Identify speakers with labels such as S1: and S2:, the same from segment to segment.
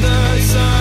S1: the sun.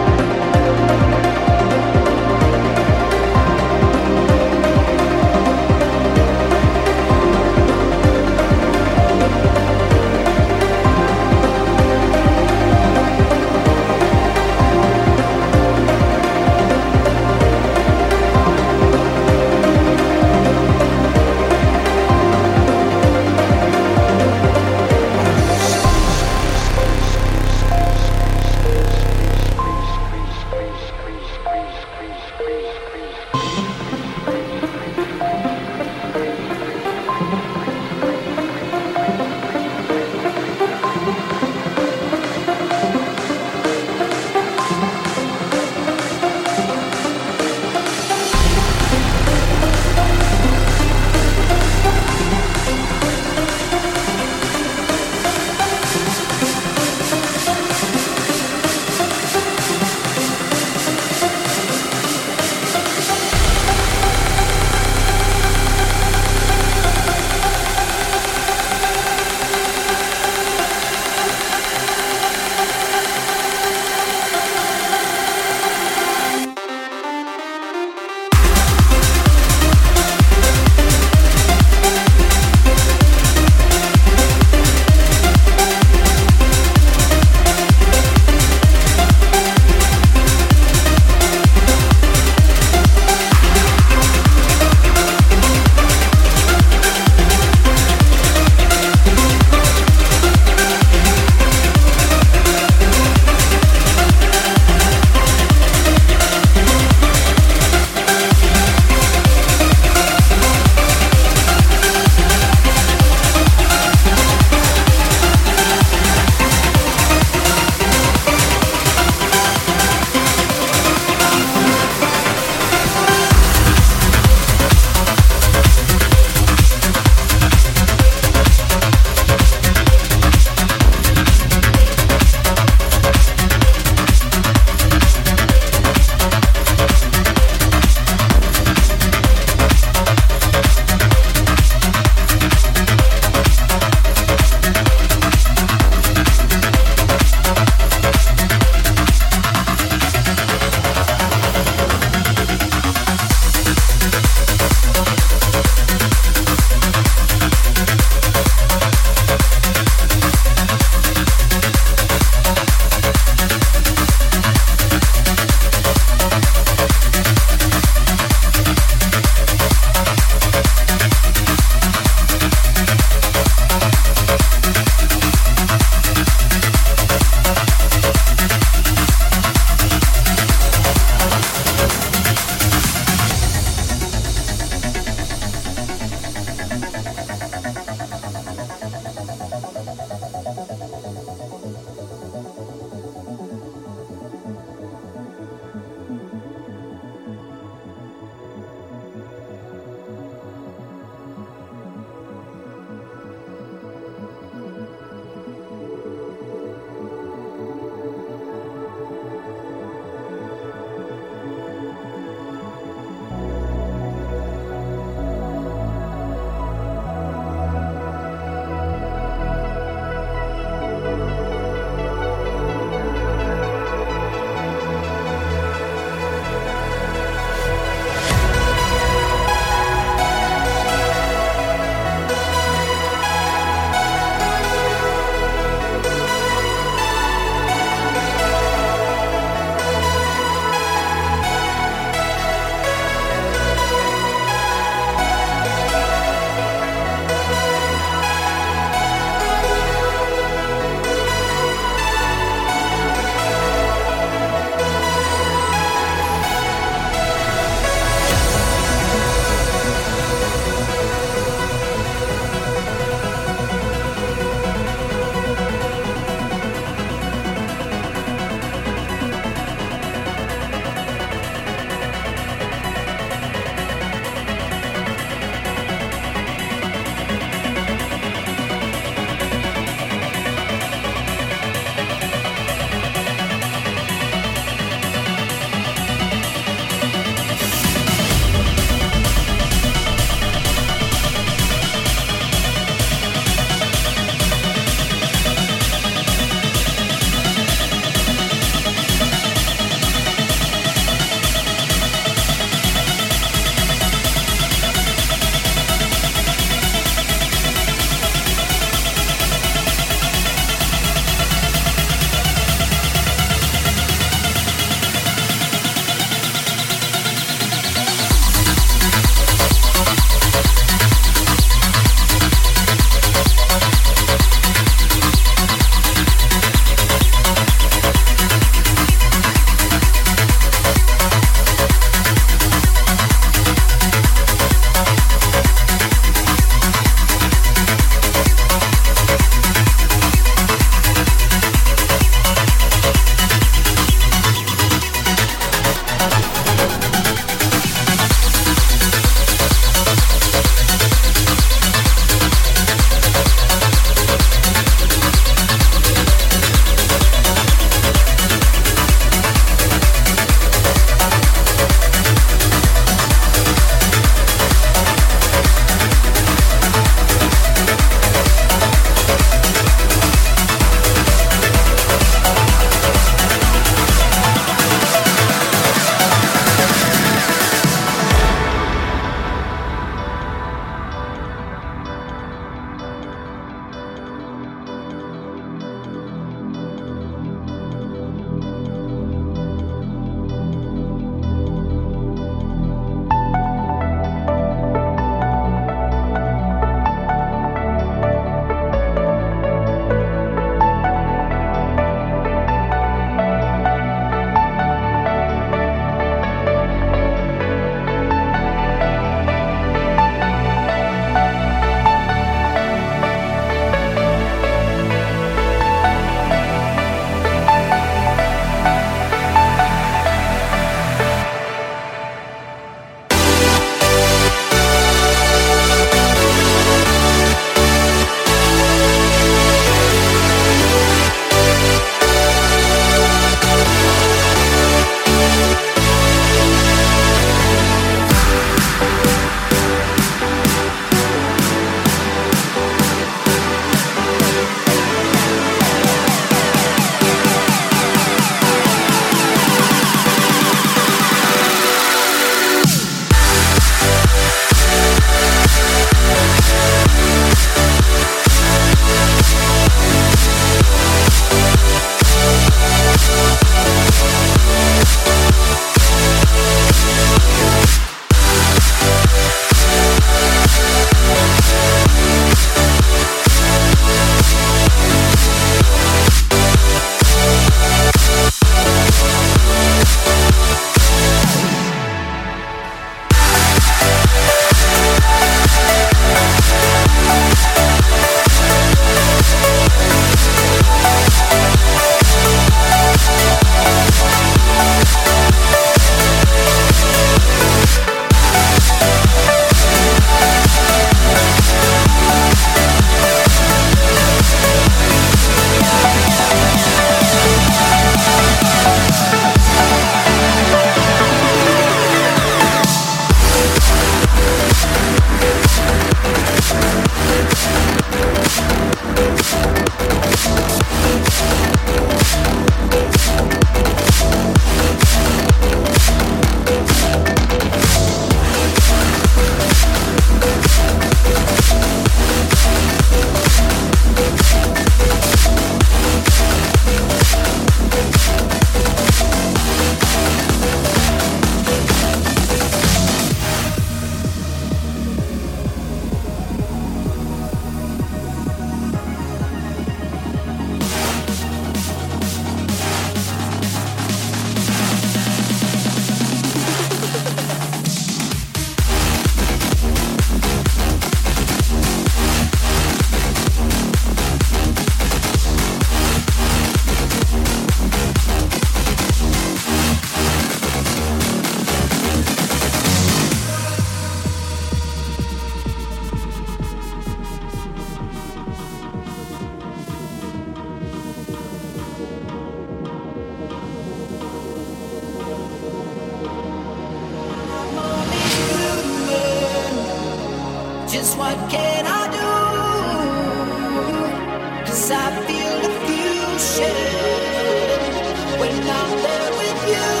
S1: I'm there with you.